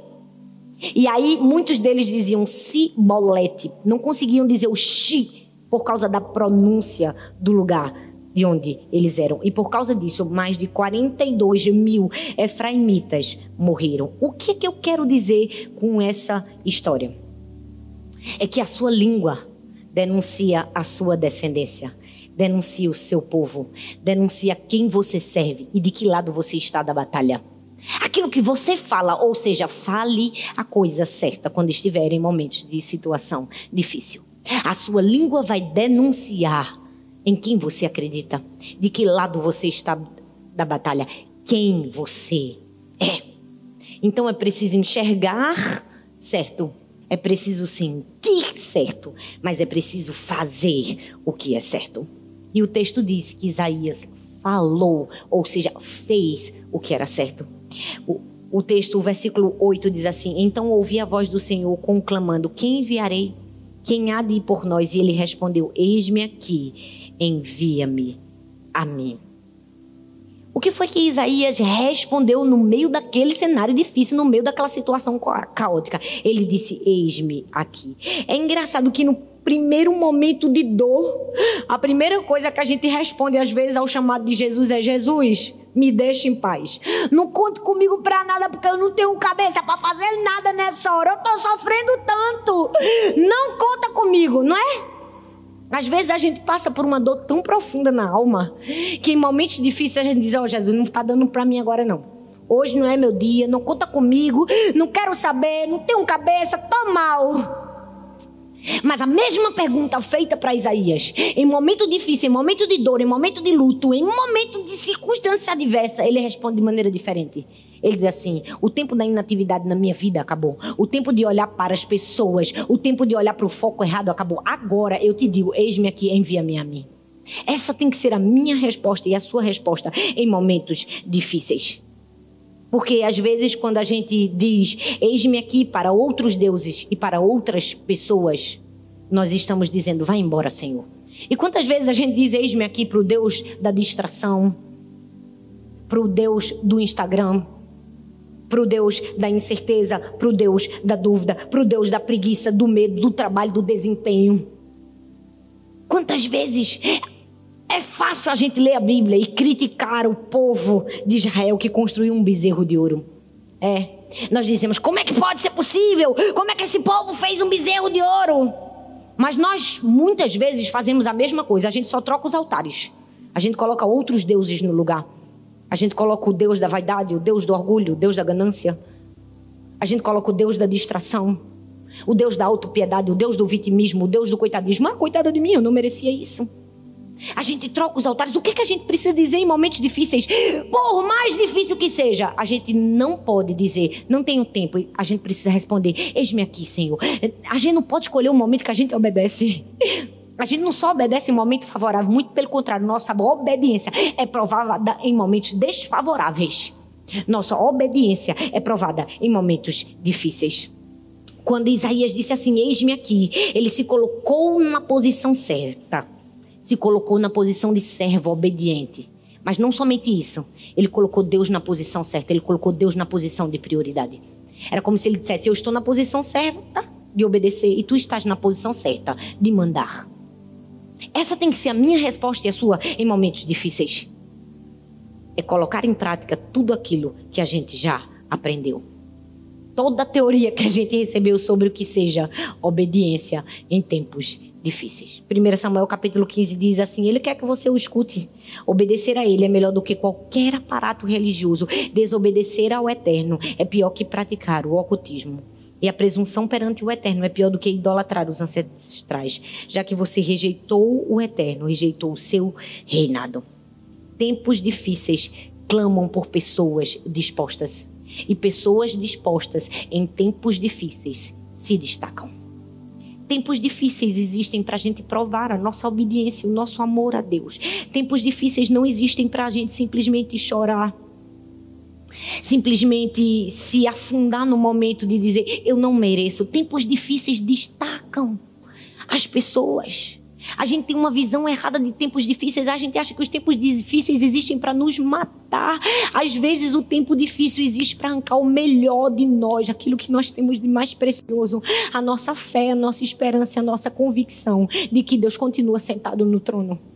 E aí muitos deles diziam Cibolete, não conseguiam dizer o chi por causa da pronúncia do lugar de onde eles eram. E por causa disso, mais de 42 mil efraimitas morreram. O que, que eu quero dizer com essa história? É que a sua língua denuncia a sua descendência, denuncia o seu povo, denuncia quem você serve e de que lado você está da batalha. Aquilo que você fala, ou seja, fale a coisa certa quando estiver em momentos de situação difícil. A sua língua vai denunciar em quem você acredita, de que lado você está da batalha, quem você é. Então é preciso enxergar certo, é preciso sentir certo, mas é preciso fazer o que é certo. E o texto diz que Isaías falou, ou seja, fez o que era certo. O, o texto, o versículo 8 diz assim: Então ouvi a voz do Senhor conclamando: Quem enviarei? Quem há de ir por nós? E ele respondeu: Eis-me aqui, envia-me a mim. O que foi que Isaías respondeu no meio daquele cenário difícil, no meio daquela situação caótica? Ele disse: Eis-me aqui. É engraçado que no primeiro momento de dor, a primeira coisa que a gente responde às vezes ao chamado de Jesus é: Jesus, me deixe em paz. Não conte comigo para nada porque eu não tenho cabeça para fazer nada nessa hora. Eu tô sofrendo tanto. Não conta comigo, não é? Às vezes a gente passa por uma dor tão profunda na alma que em momentos difíceis a gente diz: "Ó, oh, Jesus, não está dando para mim agora não. Hoje não é meu dia, não conta comigo, não quero saber, não tenho cabeça, tô mal." Mas a mesma pergunta feita para Isaías, em momento difícil, em momento de dor, em momento de luto, em momento de circunstância adversa, ele responde de maneira diferente. Ele diz assim: o tempo da inatividade na minha vida acabou. O tempo de olhar para as pessoas, o tempo de olhar para o foco errado acabou. Agora eu te digo: eis-me aqui, envia-me a mim. Essa tem que ser a minha resposta e a sua resposta em momentos difíceis. Porque às vezes, quando a gente diz, eis-me aqui para outros deuses e para outras pessoas, nós estamos dizendo, vai embora, Senhor. E quantas vezes a gente diz, eis-me aqui para o Deus da distração, para o Deus do Instagram, para o Deus da incerteza, para o Deus da dúvida, para o Deus da preguiça, do medo, do trabalho, do desempenho. Quantas vezes é fácil a gente ler a Bíblia e criticar o povo de Israel que construiu um bezerro de ouro. É. Nós dizemos: como é que pode ser possível? Como é que esse povo fez um bezerro de ouro? Mas nós muitas vezes fazemos a mesma coisa, a gente só troca os altares. A gente coloca outros deuses no lugar. A gente coloca o Deus da vaidade, o Deus do orgulho, o Deus da ganância. A gente coloca o Deus da distração, o Deus da autopiedade, o Deus do vitimismo, o Deus do coitadismo. Ah, coitada de mim, eu não merecia isso. A gente troca os altares. O que, é que a gente precisa dizer em momentos difíceis? Por mais difícil que seja, a gente não pode dizer, não tenho tempo. A gente precisa responder: Eis-me aqui, Senhor. A gente não pode escolher o momento que a gente obedece. A gente não só obedece em momento favorável, muito pelo contrário, nossa obediência é provada em momentos desfavoráveis. Nossa obediência é provada em momentos difíceis. Quando Isaías disse assim: Eis-me aqui, ele se colocou na posição certa se colocou na posição de servo obediente. Mas não somente isso, ele colocou Deus na posição certa, ele colocou Deus na posição de prioridade. Era como se ele dissesse: Eu estou na posição tá? de obedecer e tu estás na posição certa de mandar. Essa tem que ser a minha resposta e a sua em momentos difíceis. É colocar em prática tudo aquilo que a gente já aprendeu. Toda a teoria que a gente recebeu sobre o que seja obediência em tempos difíceis. 1 Samuel capítulo 15 diz assim: Ele quer que você o escute. Obedecer a Ele é melhor do que qualquer aparato religioso. Desobedecer ao Eterno é pior que praticar o ocultismo. E a presunção perante o Eterno é pior do que idolatrar os ancestrais, já que você rejeitou o Eterno, rejeitou o seu reinado. Tempos difíceis clamam por pessoas dispostas. E pessoas dispostas em tempos difíceis se destacam tempos difíceis existem para a gente provar a nossa obediência, o nosso amor a Deus. Tempos difíceis não existem para a gente simplesmente chorar. Simplesmente se afundar no momento de dizer, eu não mereço. Tempos difíceis destacam as pessoas. A gente tem uma visão errada de tempos difíceis. A gente acha que os tempos difíceis existem para nos matar. Às vezes, o tempo difícil existe para arrancar o melhor de nós, aquilo que nós temos de mais precioso, a nossa fé, a nossa esperança, a nossa convicção de que Deus continua sentado no trono.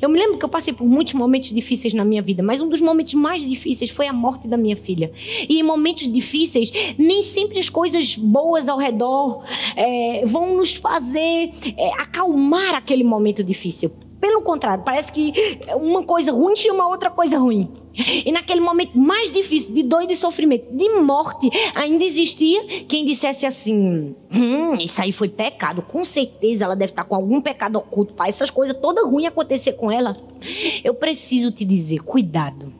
Eu me lembro que eu passei por muitos momentos difíceis na minha vida, mas um dos momentos mais difíceis foi a morte da minha filha. E em momentos difíceis, nem sempre as coisas boas ao redor é, vão nos fazer é, acalmar aquele momento difícil. Pelo contrário, parece que uma coisa ruim chama outra coisa ruim. E naquele momento mais difícil, de dor e de sofrimento, de morte, ainda existia quem dissesse assim: hum, isso aí foi pecado. Com certeza ela deve estar com algum pecado oculto para essas coisas todas ruins acontecer com ela. Eu preciso te dizer: cuidado.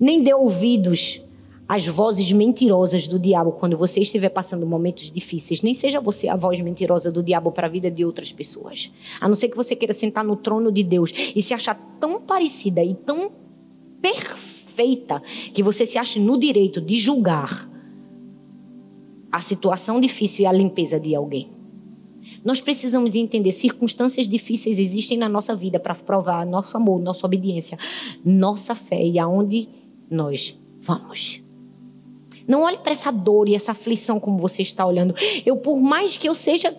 Nem dê ouvidos às vozes mentirosas do diabo quando você estiver passando momentos difíceis. Nem seja você a voz mentirosa do diabo para a vida de outras pessoas. A não ser que você queira sentar no trono de Deus e se achar tão parecida e tão perfeita que você se ache no direito de julgar a situação difícil e a limpeza de alguém. Nós precisamos de entender circunstâncias difíceis existem na nossa vida para provar nosso amor, nossa obediência, nossa fé e aonde nós vamos. Não olhe para essa dor e essa aflição como você está olhando. Eu, por mais que eu seja,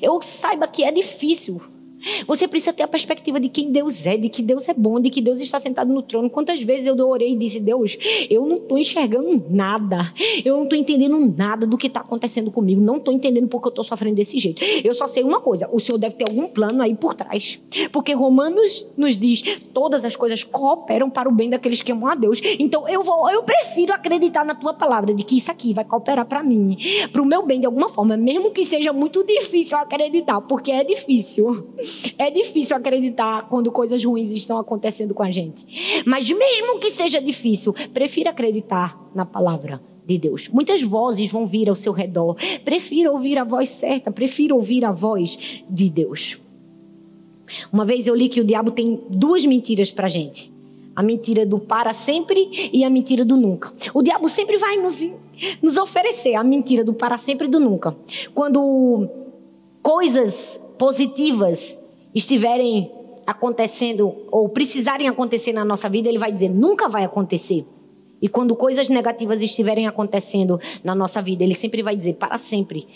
eu saiba que é difícil. Você precisa ter a perspectiva de quem Deus é, de que Deus é bom, de que Deus está sentado no trono. Quantas vezes eu orei e disse: Deus, eu não estou enxergando nada, eu não estou entendendo nada do que está acontecendo comigo, não estou entendendo porque eu estou sofrendo desse jeito. Eu só sei uma coisa: o Senhor deve ter algum plano aí por trás, porque Romanos nos diz: todas as coisas cooperam para o bem daqueles que amam a Deus. Então eu vou, eu prefiro acreditar na tua palavra de que isso aqui vai cooperar para mim, para o meu bem de alguma forma, mesmo que seja muito difícil acreditar, porque é difícil. É difícil acreditar quando coisas ruins estão acontecendo com a gente. Mas mesmo que seja difícil, prefira acreditar na palavra de Deus. Muitas vozes vão vir ao seu redor. Prefira ouvir a voz certa, prefira ouvir a voz de Deus. Uma vez eu li que o diabo tem duas mentiras pra gente. A mentira do para sempre e a mentira do nunca. O diabo sempre vai nos, nos oferecer a mentira do para sempre e do nunca. Quando coisas positivas estiverem acontecendo ou precisarem acontecer na nossa vida, ele vai dizer: nunca vai acontecer. E quando coisas negativas estiverem acontecendo na nossa vida, ele sempre vai dizer: para sempre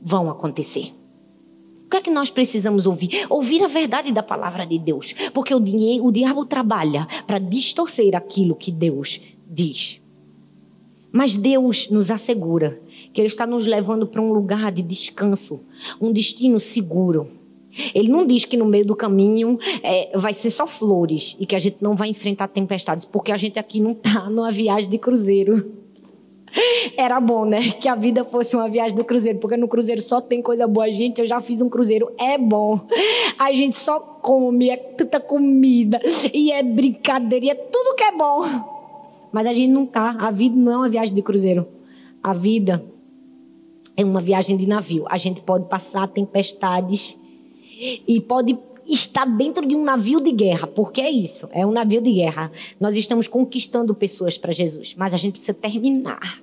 vão acontecer. O que é que nós precisamos ouvir? Ouvir a verdade da palavra de Deus. Porque o, dinheiro, o diabo trabalha para distorcer aquilo que Deus diz. Mas Deus nos assegura que Ele está nos levando para um lugar de descanso, um destino seguro. Ele não diz que no meio do caminho é, vai ser só flores e que a gente não vai enfrentar tempestades, porque a gente aqui não está numa viagem de cruzeiro. Era bom, né? Que a vida fosse uma viagem do cruzeiro, porque no cruzeiro só tem coisa boa. Gente, eu já fiz um cruzeiro, é bom. A gente só come, é tanta comida, e é brincadeira, e é tudo que é bom. Mas a gente não tá. A vida não é uma viagem de cruzeiro. A vida é uma viagem de navio. A gente pode passar tempestades e pode estar dentro de um navio de guerra, porque é isso, é um navio de guerra. Nós estamos conquistando pessoas para Jesus, mas a gente precisa terminar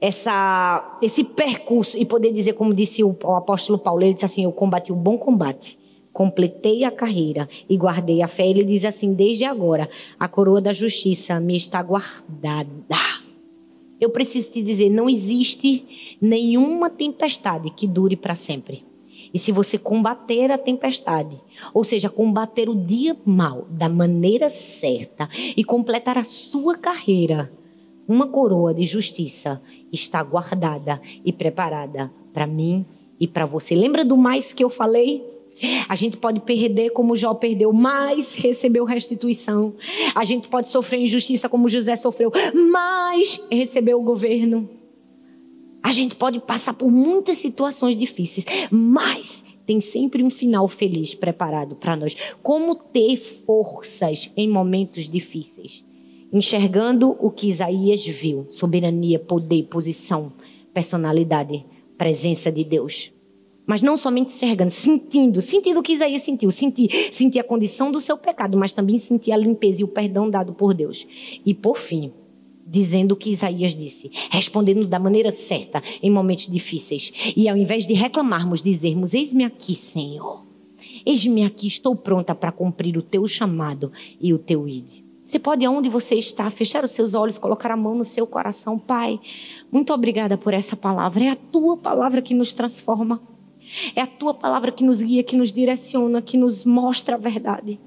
essa, esse percurso e poder dizer, como disse o, o apóstolo Paulo, ele disse assim: Eu combati o bom combate, completei a carreira e guardei a fé. Ele diz assim: Desde agora, a coroa da justiça me está guardada. Eu preciso te dizer, não existe nenhuma tempestade que dure para sempre. E se você combater a tempestade, ou seja, combater o dia mal da maneira certa e completar a sua carreira, uma coroa de justiça está guardada e preparada para mim e para você. Lembra do mais que eu falei? A gente pode perder como Jó perdeu, mas recebeu restituição. A gente pode sofrer injustiça como José sofreu, mas recebeu o governo. A gente pode passar por muitas situações difíceis, mas tem sempre um final feliz preparado para nós. Como ter forças em momentos difíceis? Enxergando o que Isaías viu: soberania, poder, posição, personalidade, presença de Deus. Mas não somente enxergando, sentindo, sentindo o que Isaías sentiu, sentir, sentir a condição do seu pecado, mas também sentir a limpeza e o perdão dado por Deus. E por fim, dizendo o que Isaías disse, respondendo da maneira certa em momentos difíceis. E ao invés de reclamarmos, dizermos: Eis-me aqui, Senhor. Eis-me aqui, estou pronta para cumprir o teu chamado e o teu ide. Você pode, aonde você está, fechar os seus olhos, colocar a mão no seu coração. Pai, muito obrigada por essa palavra. É a tua palavra que nos transforma. É a tua palavra que nos guia, que nos direciona, que nos mostra a verdade.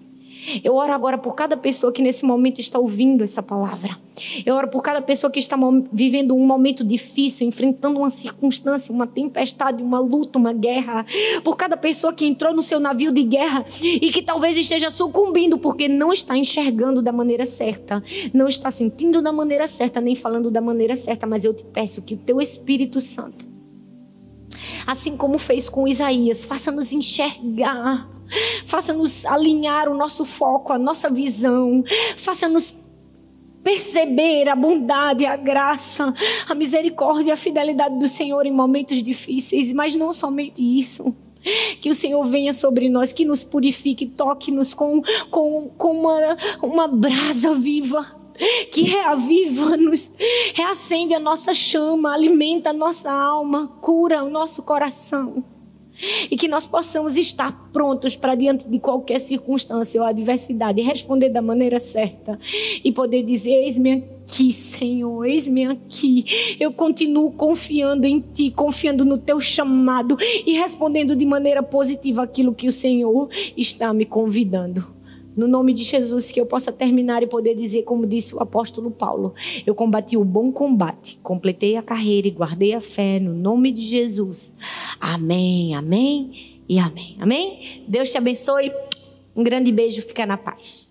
Eu oro agora por cada pessoa que nesse momento está ouvindo essa palavra. Eu oro por cada pessoa que está vivendo um momento difícil, enfrentando uma circunstância, uma tempestade, uma luta, uma guerra. Por cada pessoa que entrou no seu navio de guerra e que talvez esteja sucumbindo porque não está enxergando da maneira certa, não está sentindo da maneira certa, nem falando da maneira certa. Mas eu te peço que o teu Espírito Santo assim como fez com Isaías, faça-nos enxergar, faça-nos alinhar o nosso foco, a nossa visão, faça-nos perceber a bondade, a graça, a misericórdia a fidelidade do Senhor em momentos difíceis, mas não somente isso. Que o Senhor venha sobre nós, que nos purifique, toque-nos com, com, com uma, uma brasa viva que reaviva-nos, reacende a nossa chama, alimenta a nossa alma, cura o nosso coração. E que nós possamos estar prontos para diante de qualquer circunstância ou adversidade, responder da maneira certa e poder dizer: Eis-me aqui, Senhor, eis-me aqui. Eu continuo confiando em Ti, confiando no Teu chamado e respondendo de maneira positiva aquilo que o Senhor está me convidando. No nome de Jesus, que eu possa terminar e poder dizer, como disse o apóstolo Paulo: Eu combati o bom combate, completei a carreira e guardei a fé, no nome de Jesus. Amém, amém e amém. Amém? Deus te abençoe. Um grande beijo, fica na paz.